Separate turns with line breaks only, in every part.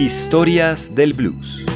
Historias del Blues.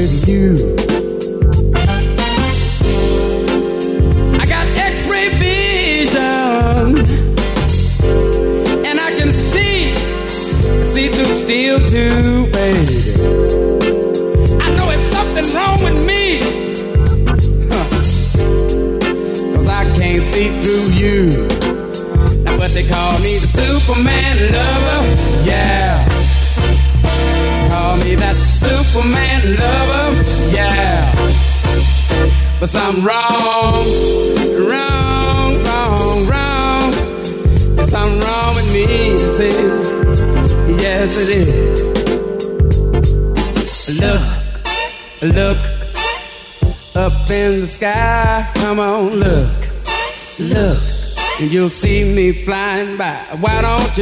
You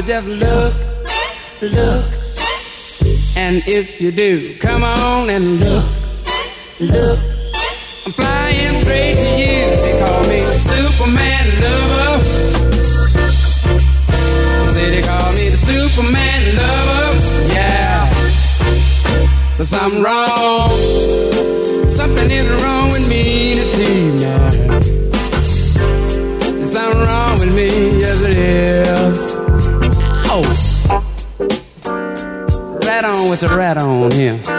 just look, look. And if you do, come on and look, look. I'm flying straight to you. They call me Superman lover. Say they call me the Superman lover. Yeah. But something wrong. Something is wrong with me this evening. With the rat on here.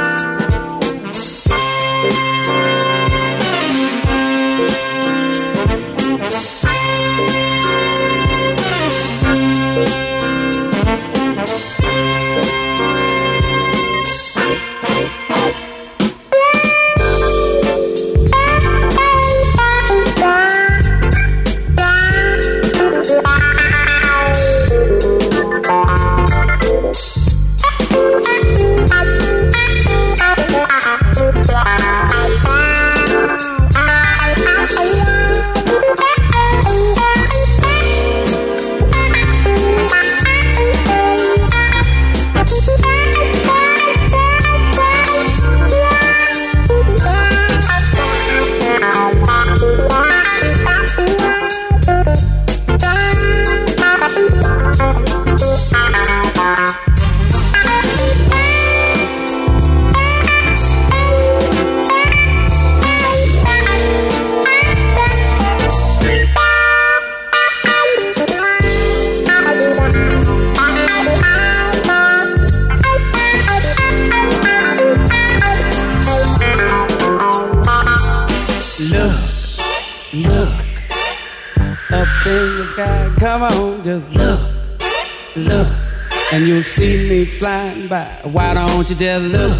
Just look,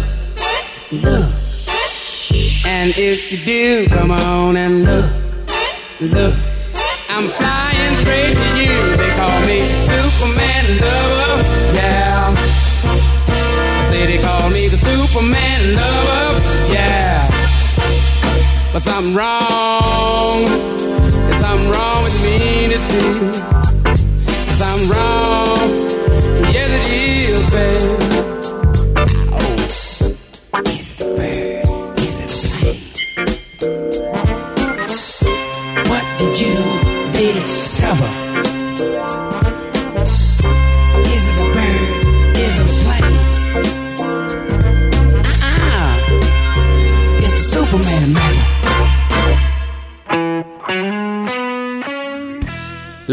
look? And if you do, come on and look, look. I'm flying straight to you. They call me Superman lover, yeah. I say they call me the Superman lover, yeah. But something wrong, there's something wrong with me, it seems. Something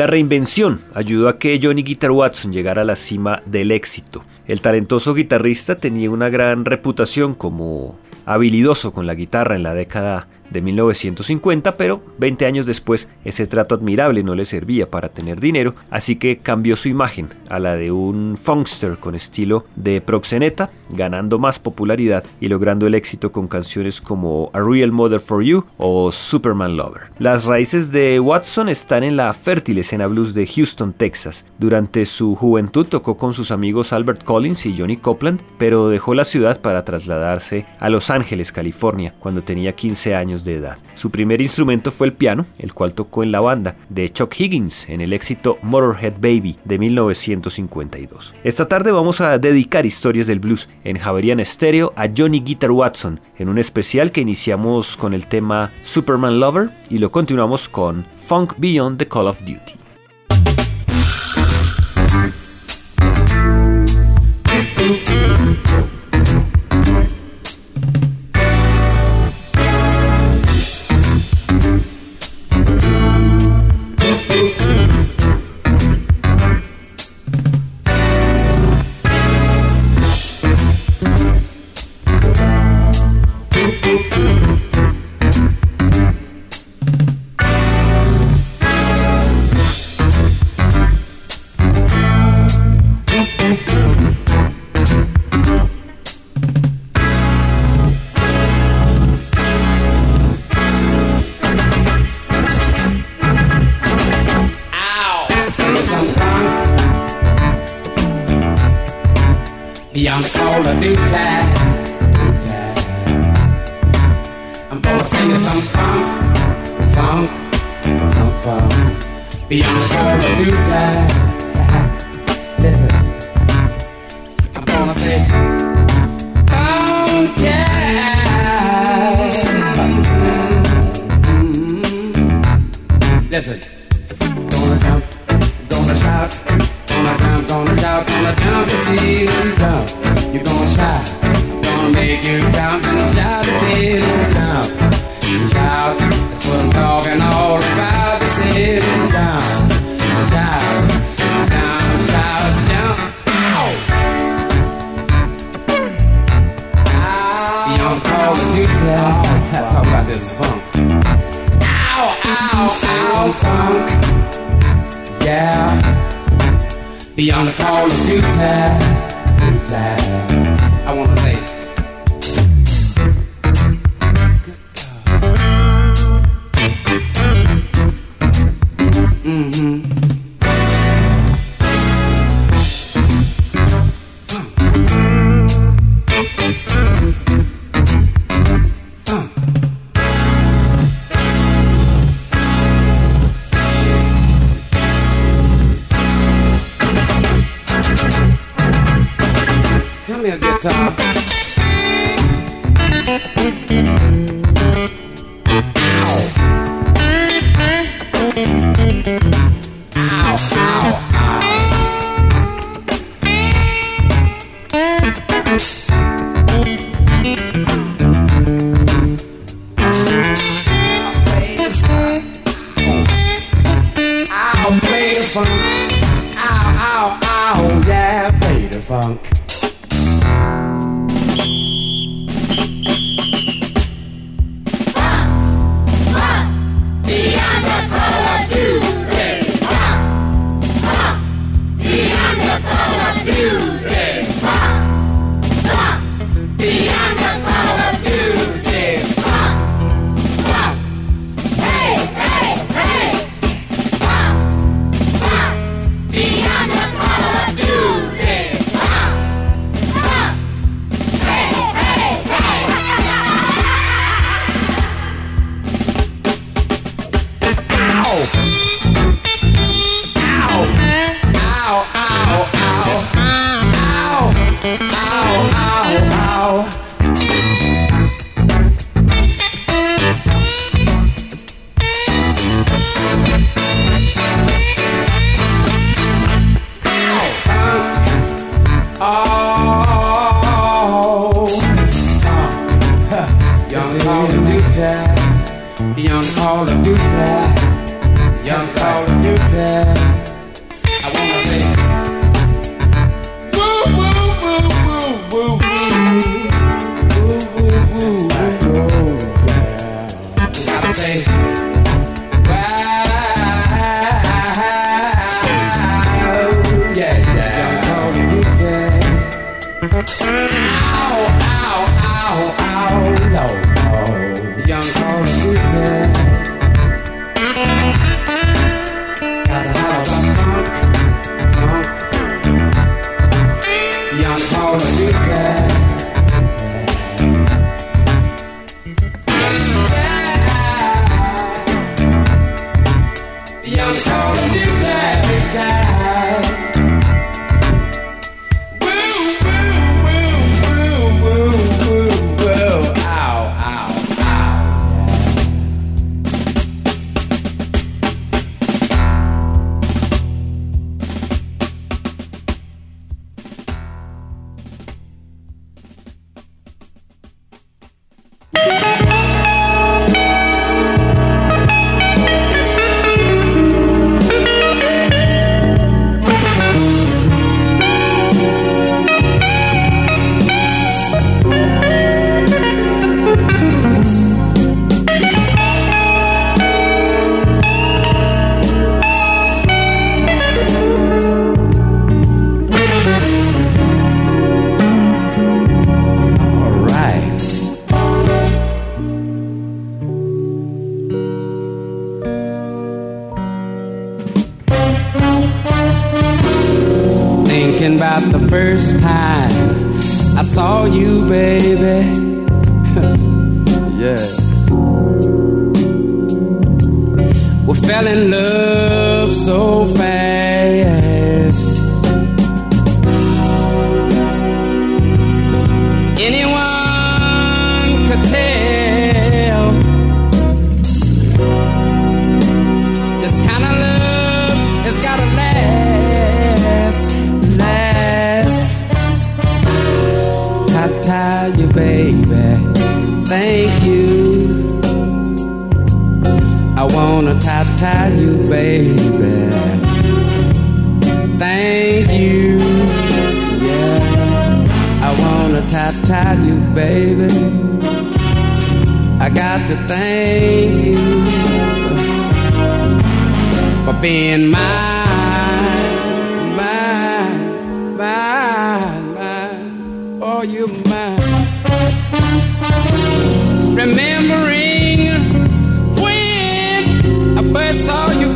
Reinvención ayudó a que Johnny Guitar Watson llegara a la cima del éxito. El talentoso guitarrista tenía una gran reputación como habilidoso con la guitarra en la década de 1950, pero 20 años después ese trato admirable no le servía para tener dinero, así que cambió su imagen a la de un funkster con estilo de proxeneta, ganando más popularidad y logrando el éxito con canciones como A Real Mother for You o Superman Lover. Las raíces de Watson están en la fértil escena blues de Houston, Texas. Durante su juventud tocó con sus amigos Albert Collins y Johnny Copeland, pero dejó la ciudad para trasladarse a Los Ángeles, California, cuando tenía 15 años de edad. Su primer instrumento fue el piano, el cual tocó en la banda de Chuck Higgins en el éxito Motorhead Baby de 1952. Esta tarde vamos a dedicar historias del blues en Javerian Stereo a Johnny Guitar Watson en un especial que iniciamos con el tema Superman Lover y lo continuamos con Funk Beyond the Call of Duty.
Ow, funk. Yeah. Beyond the call of duty. duty. I wanna say.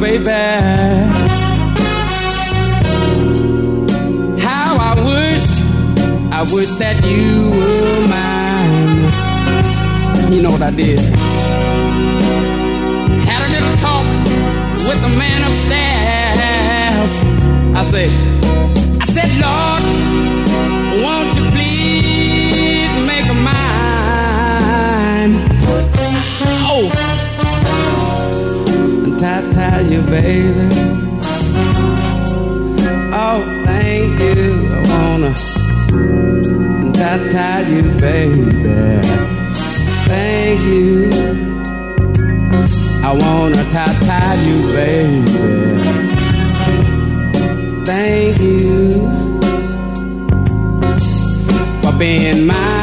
baby. How I wished, I wished that you were mine. You know what I did? Had a little talk with the man upstairs. I said, I said, Lord. you, baby. Oh, thank you. I wanna tie you, baby. Thank you. I wanna tie you, baby. Thank you for being my.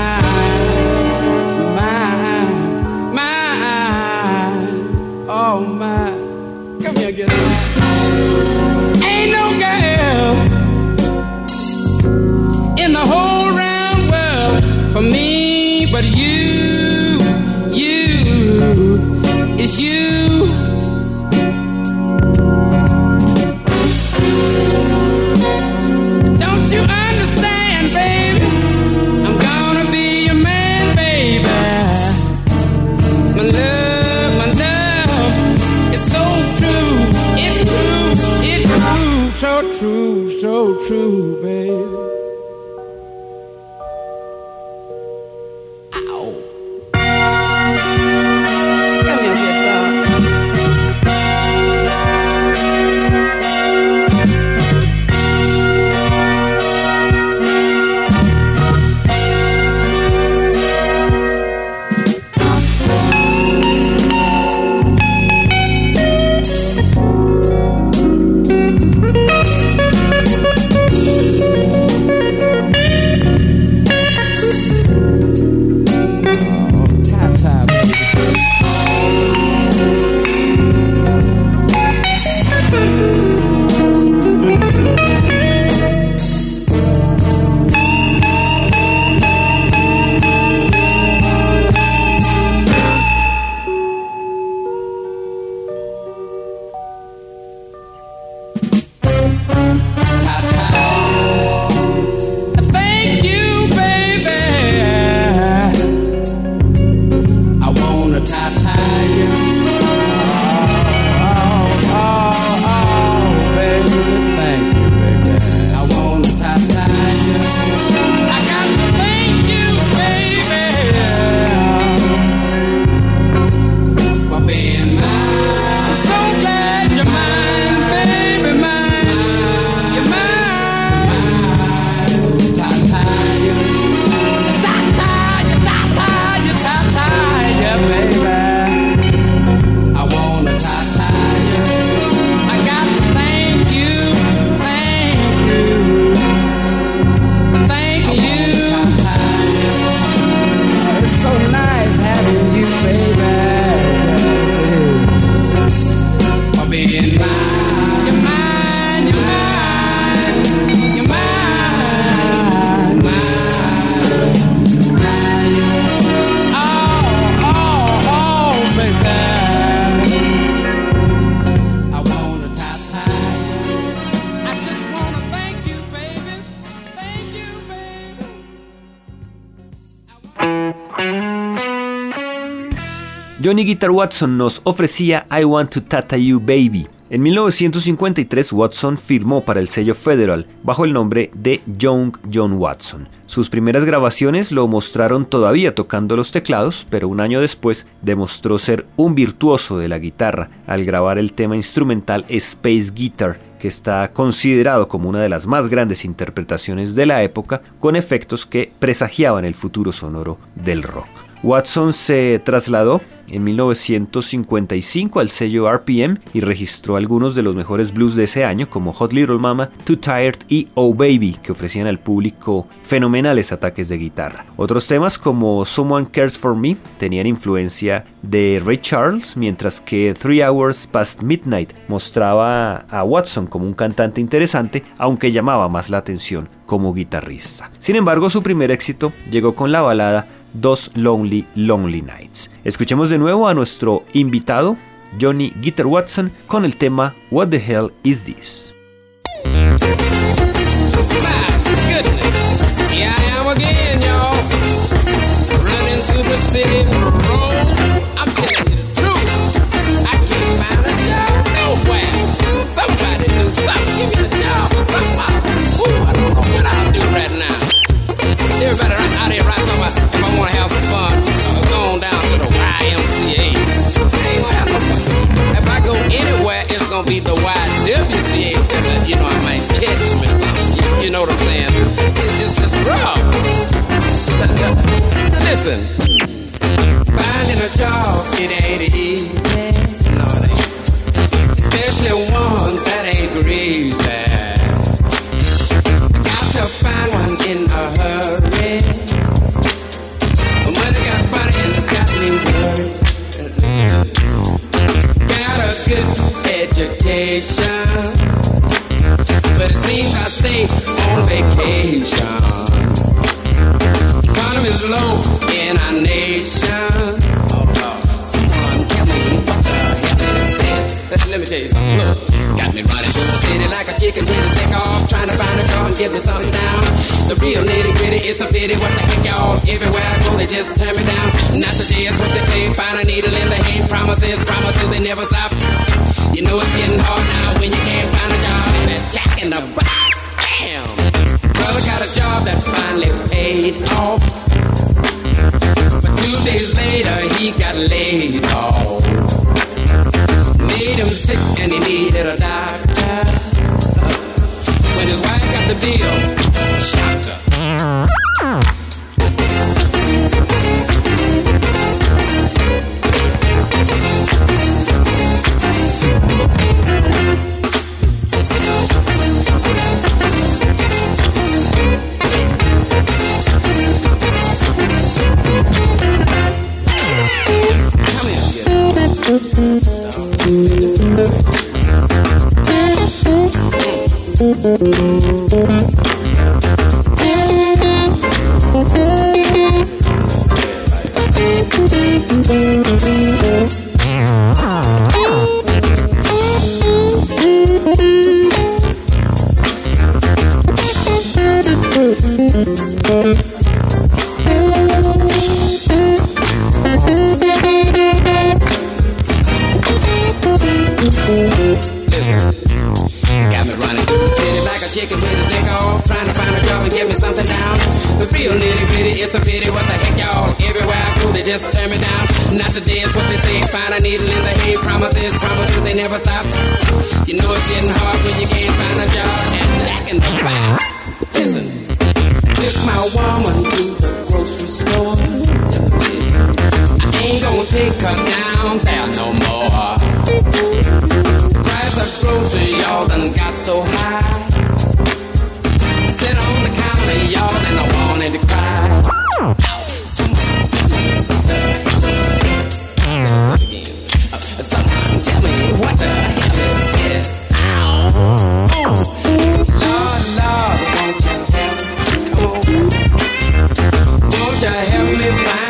Johnny Guitar Watson nos ofrecía I Want to Tata You Baby. En 1953 Watson firmó para el sello Federal bajo el nombre de Young John Watson. Sus primeras grabaciones lo mostraron todavía tocando los teclados, pero un año después demostró ser un virtuoso de la guitarra al grabar el tema instrumental Space Guitar que está considerado como una de las más grandes interpretaciones de la época, con efectos que presagiaban el futuro sonoro del rock. Watson se trasladó en 1955 al sello RPM y registró algunos de los mejores blues de ese año como Hot Little Mama, Too Tired y Oh Baby que ofrecían al público fenomenales ataques de guitarra. Otros temas como Someone Cares for Me tenían influencia de Ray Charles mientras que Three Hours Past Midnight mostraba a Watson como un cantante interesante aunque llamaba más la atención como guitarrista. Sin embargo su primer éxito llegó con la balada Dos Lonely Lonely Nights. Escuchemos de nuevo a nuestro invitado, Johnny Gitter Watson, con el tema What the Hell Is This?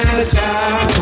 find a job.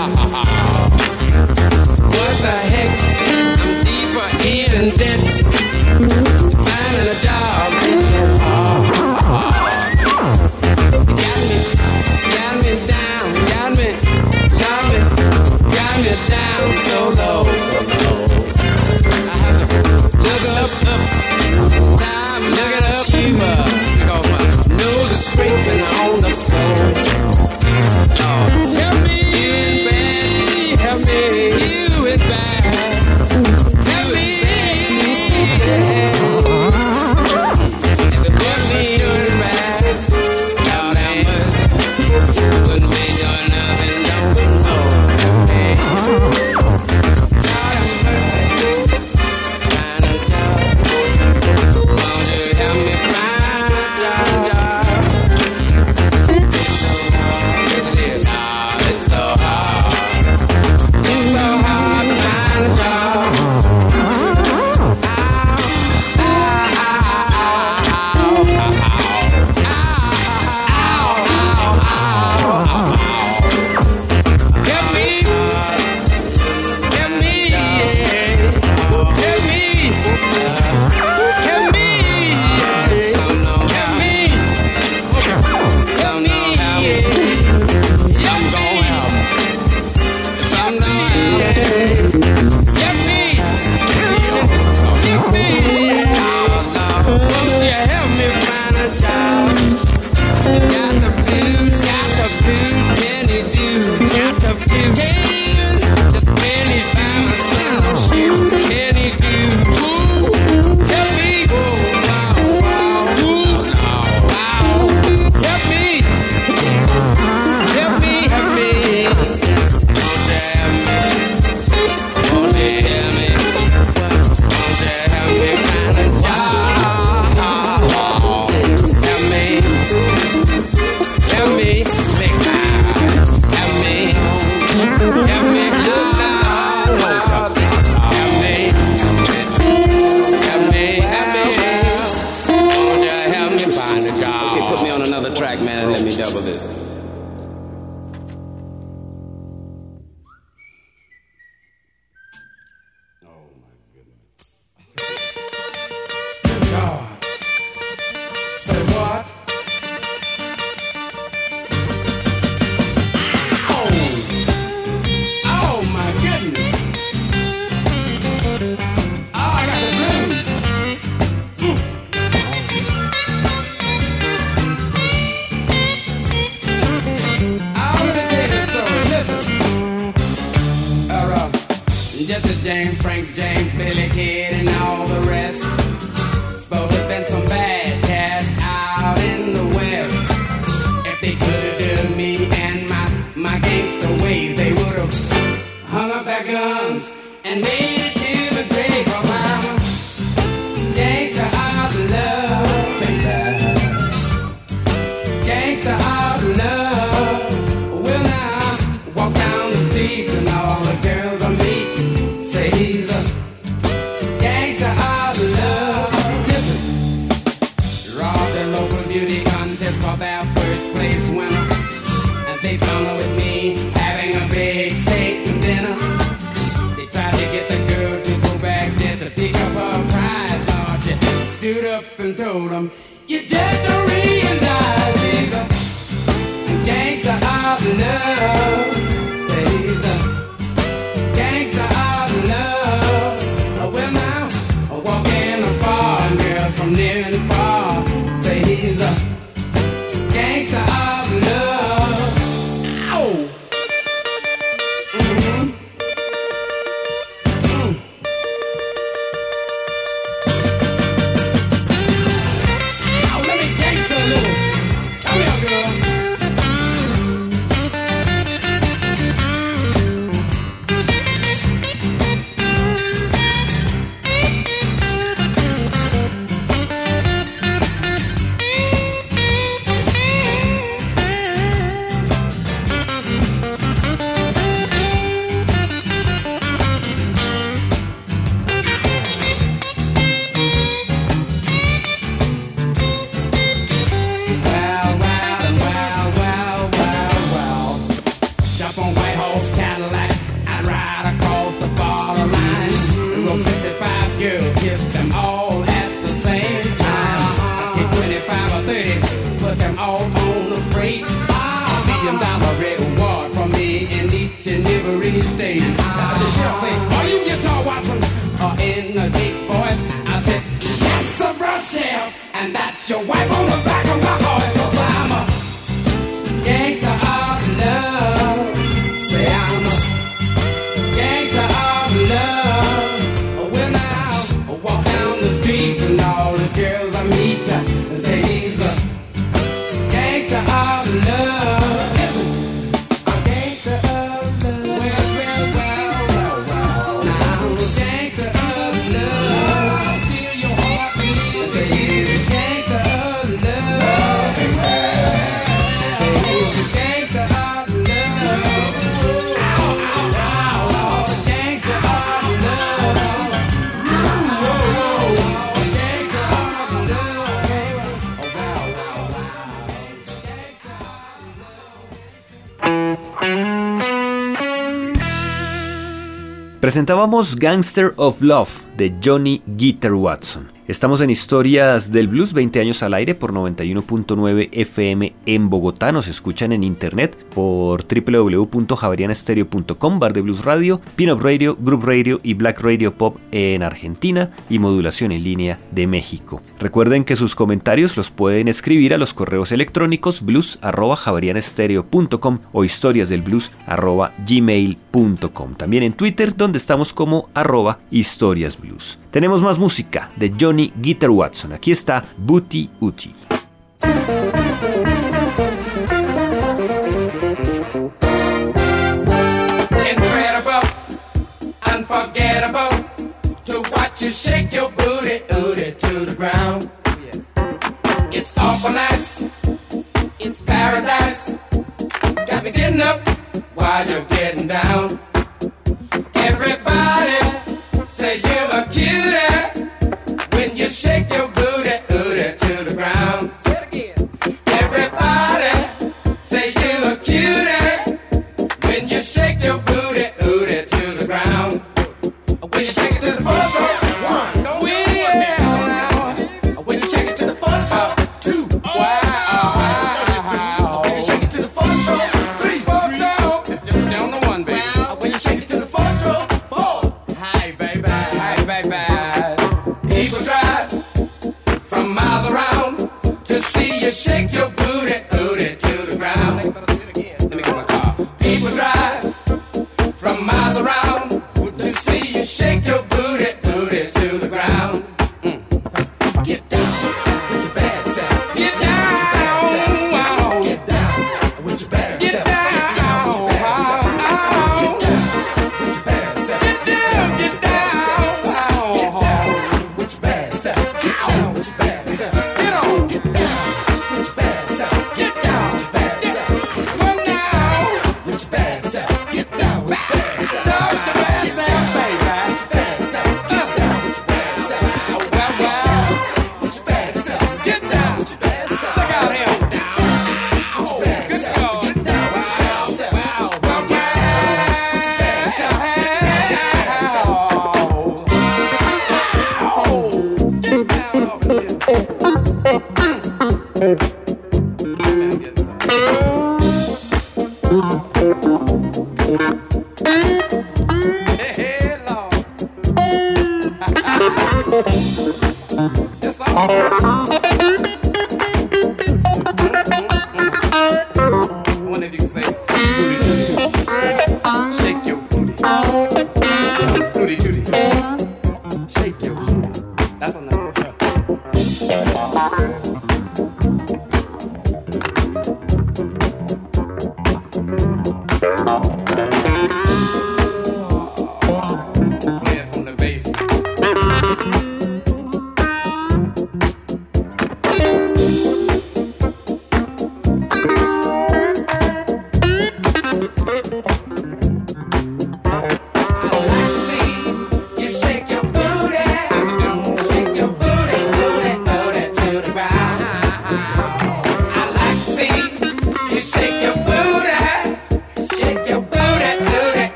presentábamos Gangster of Love de Johnny Gitter Watson. Estamos en Historias del Blues 20 años al aire por 91.9 FM en Bogotá. Nos escuchan en internet por www.javerianestereo.com, Bar de Blues Radio, Pinup Radio, Group Radio y Black Radio Pop en Argentina y Modulación en línea de México. Recuerden que sus comentarios los pueden escribir a los correos electrónicos blues@javerianestereo.com o historiasdelblues@gmail.com. También en Twitter donde estamos como arroba historiasblues. Tenemos más música de John Johnny Guitar Watson. Aquí está Booty Uti.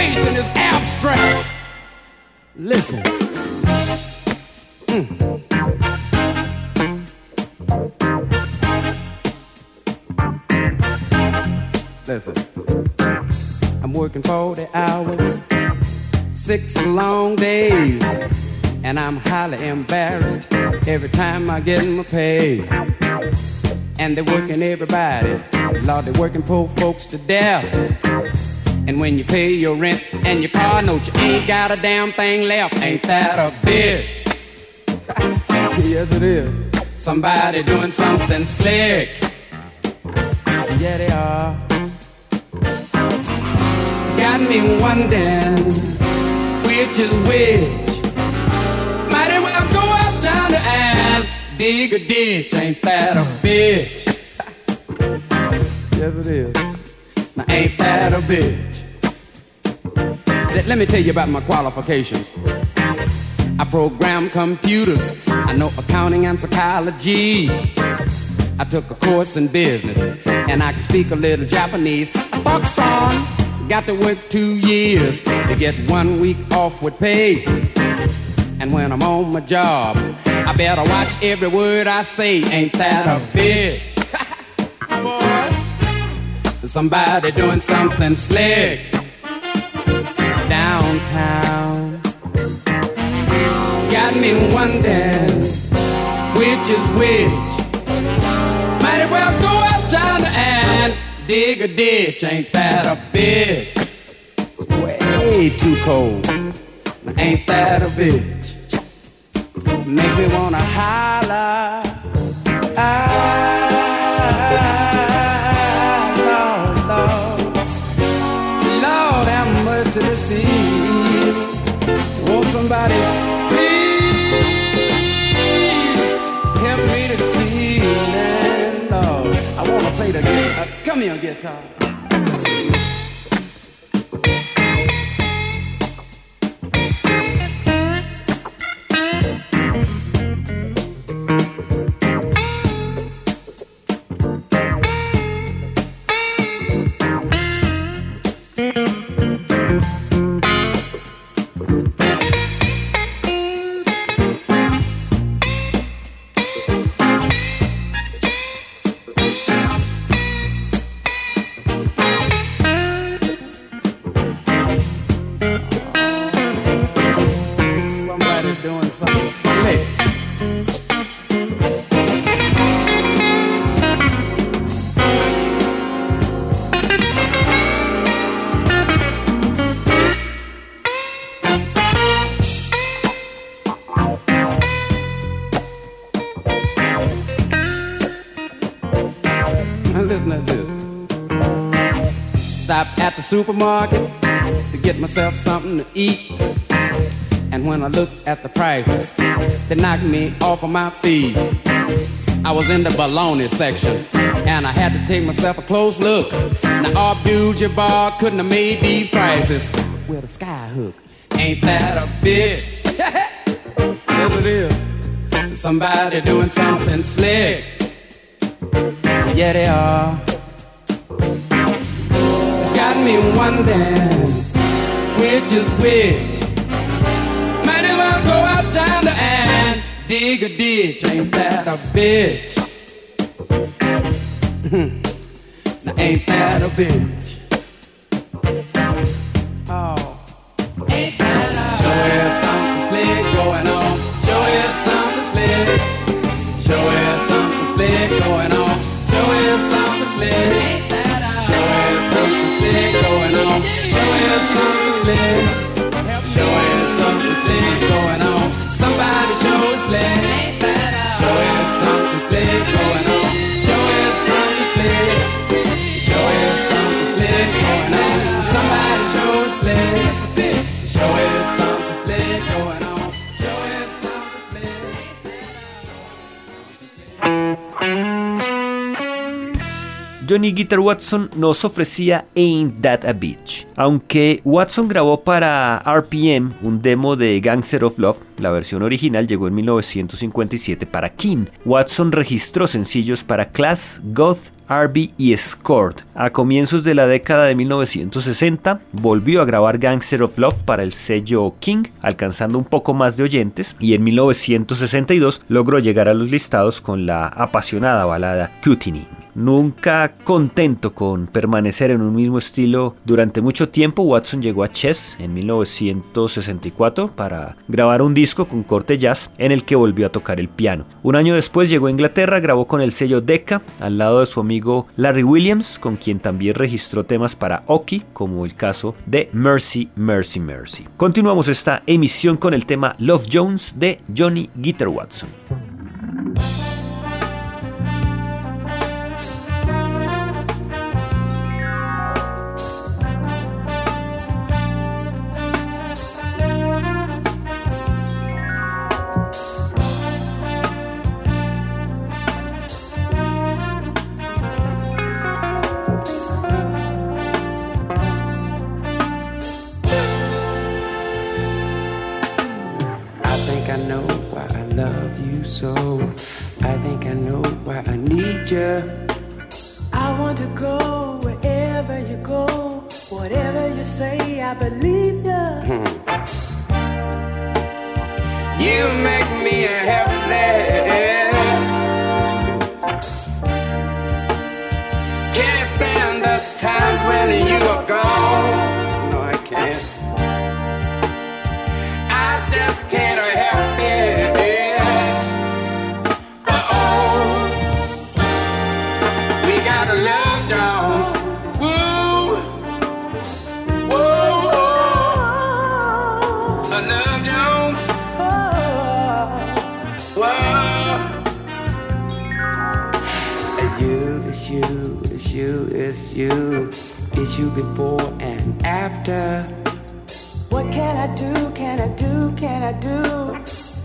is abstract. Listen. Mm. Listen. I'm working 40 hours, six long days, and I'm highly embarrassed every time I get my pay. And they're working everybody, Lord,
they're working poor folks to death. And when you pay your rent and your car note, you ain't got a damn thing left. Ain't that a bitch? yes, it is. Somebody doing something slick. Yeah, they are. It's got me wondering which is which. Might as well go out down the and dig a ditch. Ain't that a bitch? yes, it is. Now, ain't that a bitch? Let, let me tell you about my qualifications. I program computers. I know accounting and psychology. I took a course in business and I can speak a little Japanese. Fuck on, got to work two years to get one week off with pay. And when I'm on my job, I better watch every word I say. Ain't that a bitch? Boy, somebody doing something slick downtown. It's got me wondering which is which. Might as well go uptown and dig a ditch. Ain't that a bitch? Way too cold. Ain't that a bitch? Make me wanna holler. Somebody please help me to see? Man, Lord, I wanna play the guitar. Uh, come here, guitar. Supermarket to get myself something to eat. And when I look at the prices, they knock me off of my feet. I was in the baloney section, and I had to take myself a close look. Now, Abdul Jabbar couldn't have made these prices with a sky hook. Ain't that a bitch? yes, it is. Somebody doing something slick. Yeah, they are. Got me wondering which is which. Might as well go outside and dig a ditch. Ain't that a bitch? Now, ain't that a bitch?
Johnny Guitar Watson nos ofrecía Ain't That a Bitch. Aunque Watson grabó para RPM un demo de Gangster of Love, la versión original llegó en 1957 para King. Watson registró sencillos para Class, Goth, RB y Escort. A comienzos de la década de 1960 volvió a grabar Gangster of Love para el sello King, alcanzando un poco más de oyentes, y en 1962 logró llegar a los listados con la apasionada balada Cutining. Nunca contento con permanecer en un mismo estilo durante mucho tiempo, Watson llegó a Chess en 1964 para grabar un disco con corte jazz en el que volvió a tocar el piano. Un año después llegó a Inglaterra, grabó con el sello Decca al lado de su amigo Larry Williams, con quien también registró temas para Oki, como el caso de Mercy, Mercy, Mercy. Continuamos esta emisión con el tema Love Jones de Johnny Guitar Watson.
You. It's you before and after.
What can I do? Can I do? Can I do?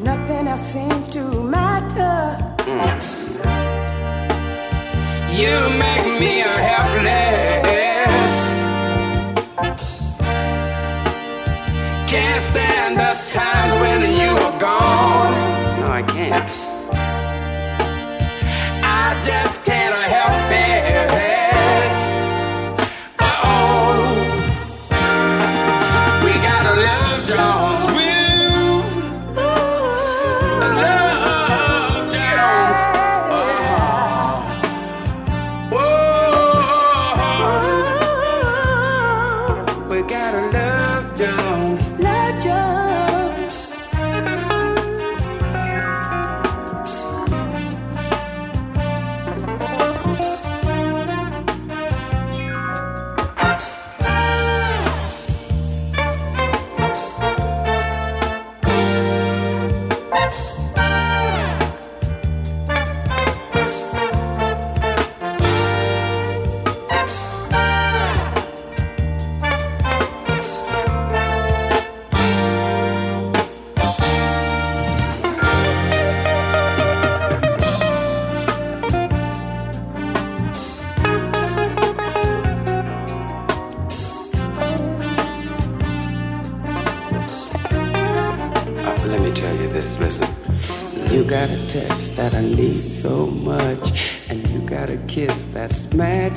Nothing else seems to matter.
You make me a helpless. Can't stand the times when you are gone. No, I can't. I just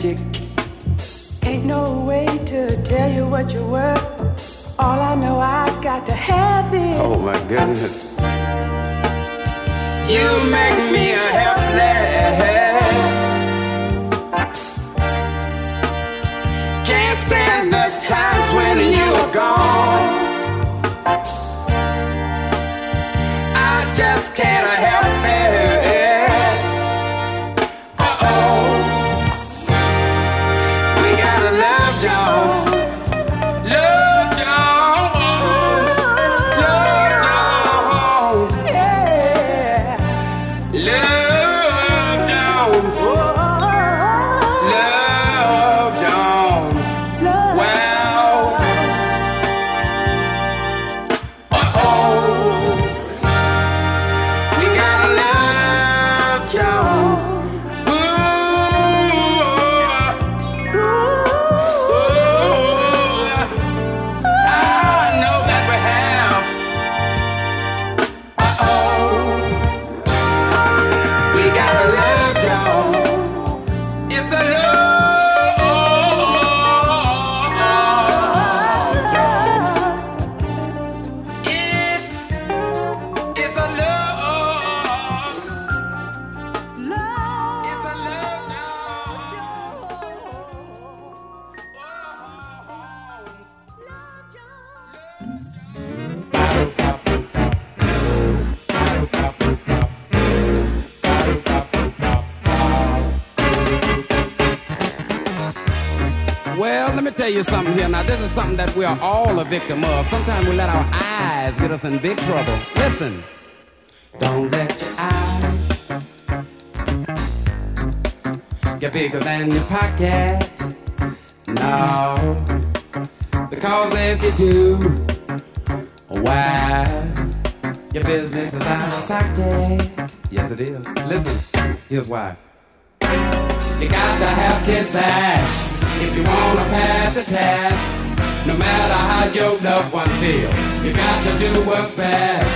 magic.
Ain't no way to tell you what you're worth. All I know, I got to have it.
Oh my goodness. You make me a helpless. Can't stand the times when you are gone. I just can't help Well, let me tell you something here. Now, this is something that we are all a victim of. Sometimes we let our eyes get us in big trouble. Listen. Don't let your eyes get bigger than your pocket. No. Because if you do, why, your business is out of socket. Yes, it is. Listen, here's why. You got to have kiss ass if you wanna pass the test. No matter how your loved one feel, you got to do what's best.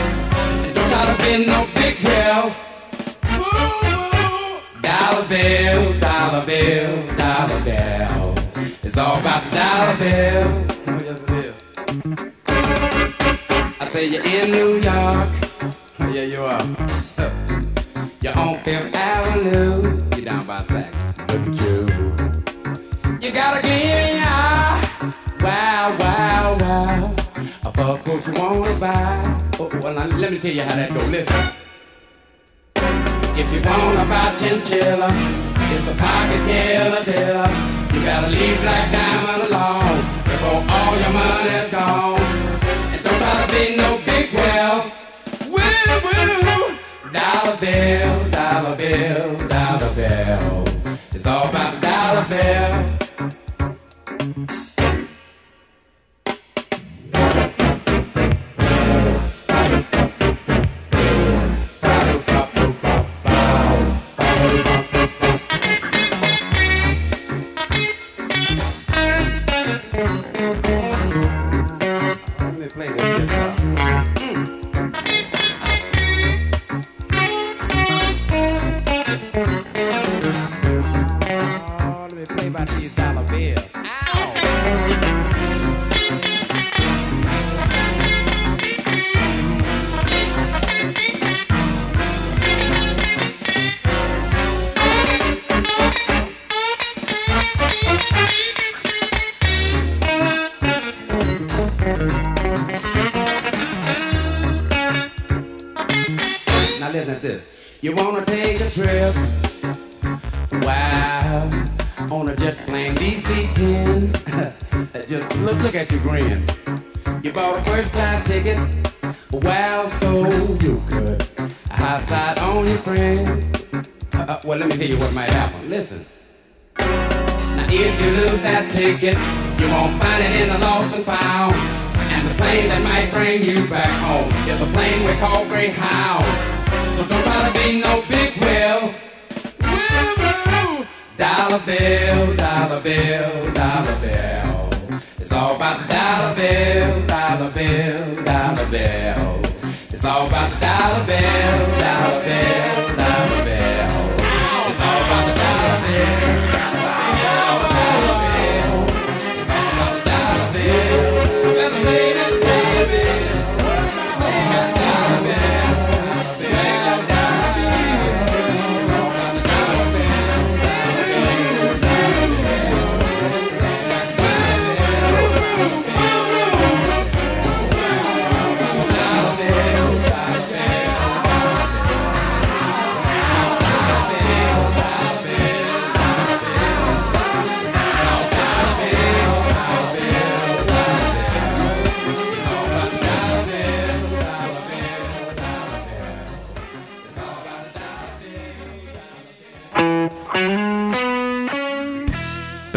Don't try to be no big wheel. Dollar bill, dollar bill, dollar bill. It's all about the dollar bill. Oh, yes, it is. I say you're in New York. Oh, yeah, you are. You're on Fifth Avenue. You're down by Saks. Look at you. You got a gleaming eye. Wow, wow, wow. A fuck what you wanna buy. Oh, well, now, let me tell you how that go. Listen. If you wanna buy chinchilla, it's the pocket killer killer. You gotta leave Black Diamond alone before all your money's gone. And don't try to be no big well. Woo, woo. Dollar bill, dollar bill, dollar bill. It's all about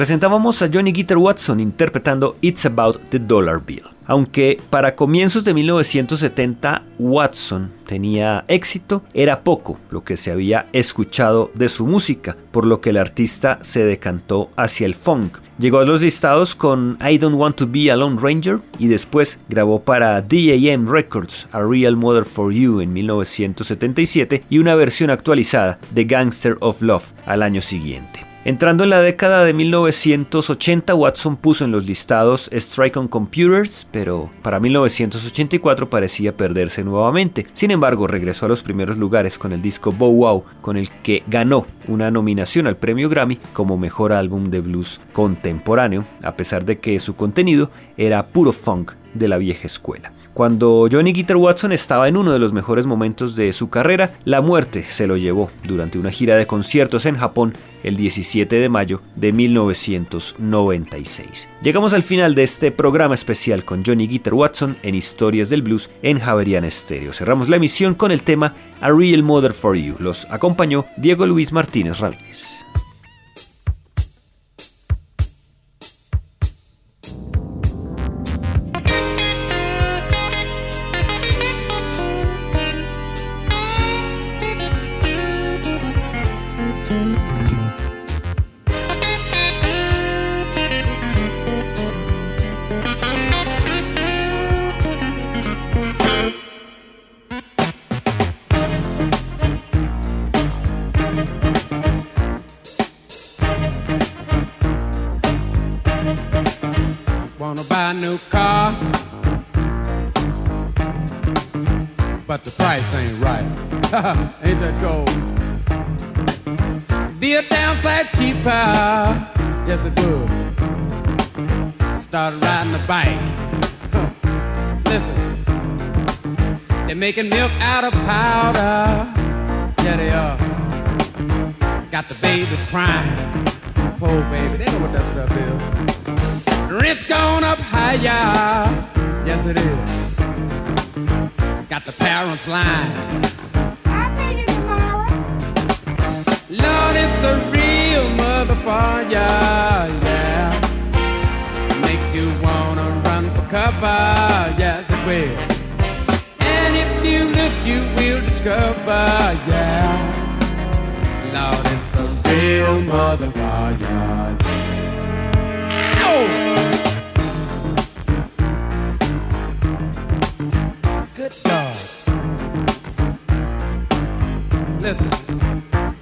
Presentábamos a Johnny Guitar Watson interpretando It's About the Dollar Bill. Aunque para comienzos de 1970 Watson tenía éxito, era poco lo que se había escuchado de su música, por lo que el artista se decantó hacia el funk. Llegó a los listados con I Don't Want to Be a Lone Ranger y después grabó para DAM Records A Real Mother for You en 1977 y una versión actualizada de Gangster of Love al año siguiente. Entrando en la década de 1980, Watson puso en los listados Strike on Computers, pero para 1984 parecía perderse nuevamente. Sin embargo, regresó a los primeros lugares con el disco Bow Wow, con el que ganó una nominación al premio Grammy como mejor álbum de blues contemporáneo, a pesar de que su contenido era puro funk de la vieja escuela. Cuando Johnny Guitar Watson estaba en uno de los mejores momentos de su carrera, la muerte se lo llevó durante una gira de conciertos en Japón el 17 de mayo de 1996. Llegamos al final de este programa especial con Johnny Guitar Watson en Historias del Blues en Javerian Stereo. Cerramos la emisión con el tema A Real Mother for You. Los acompañó Diego Luis Martínez Ramírez.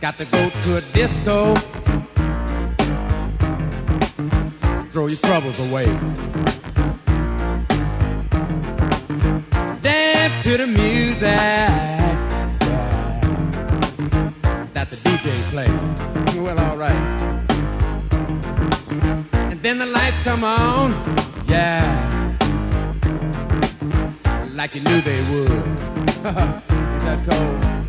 Got to go to a disco. Throw your troubles away. Dance to the music that the DJ plays. Well, alright. And then the lights come on. Yeah like you knew they would. Ain't that cold?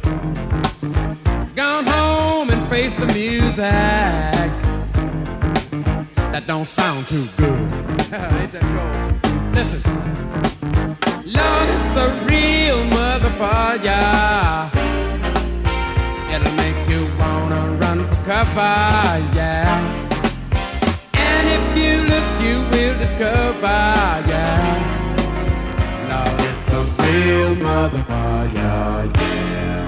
home and face the music. That don't sound too good. Listen. Lord, it's a real motherfucker. It'll make you wanna run for cover, yeah. And if you look, you will discover, yeah. Lord, it's a real motherfucker, yeah.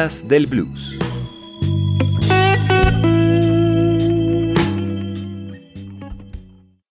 Del Blues.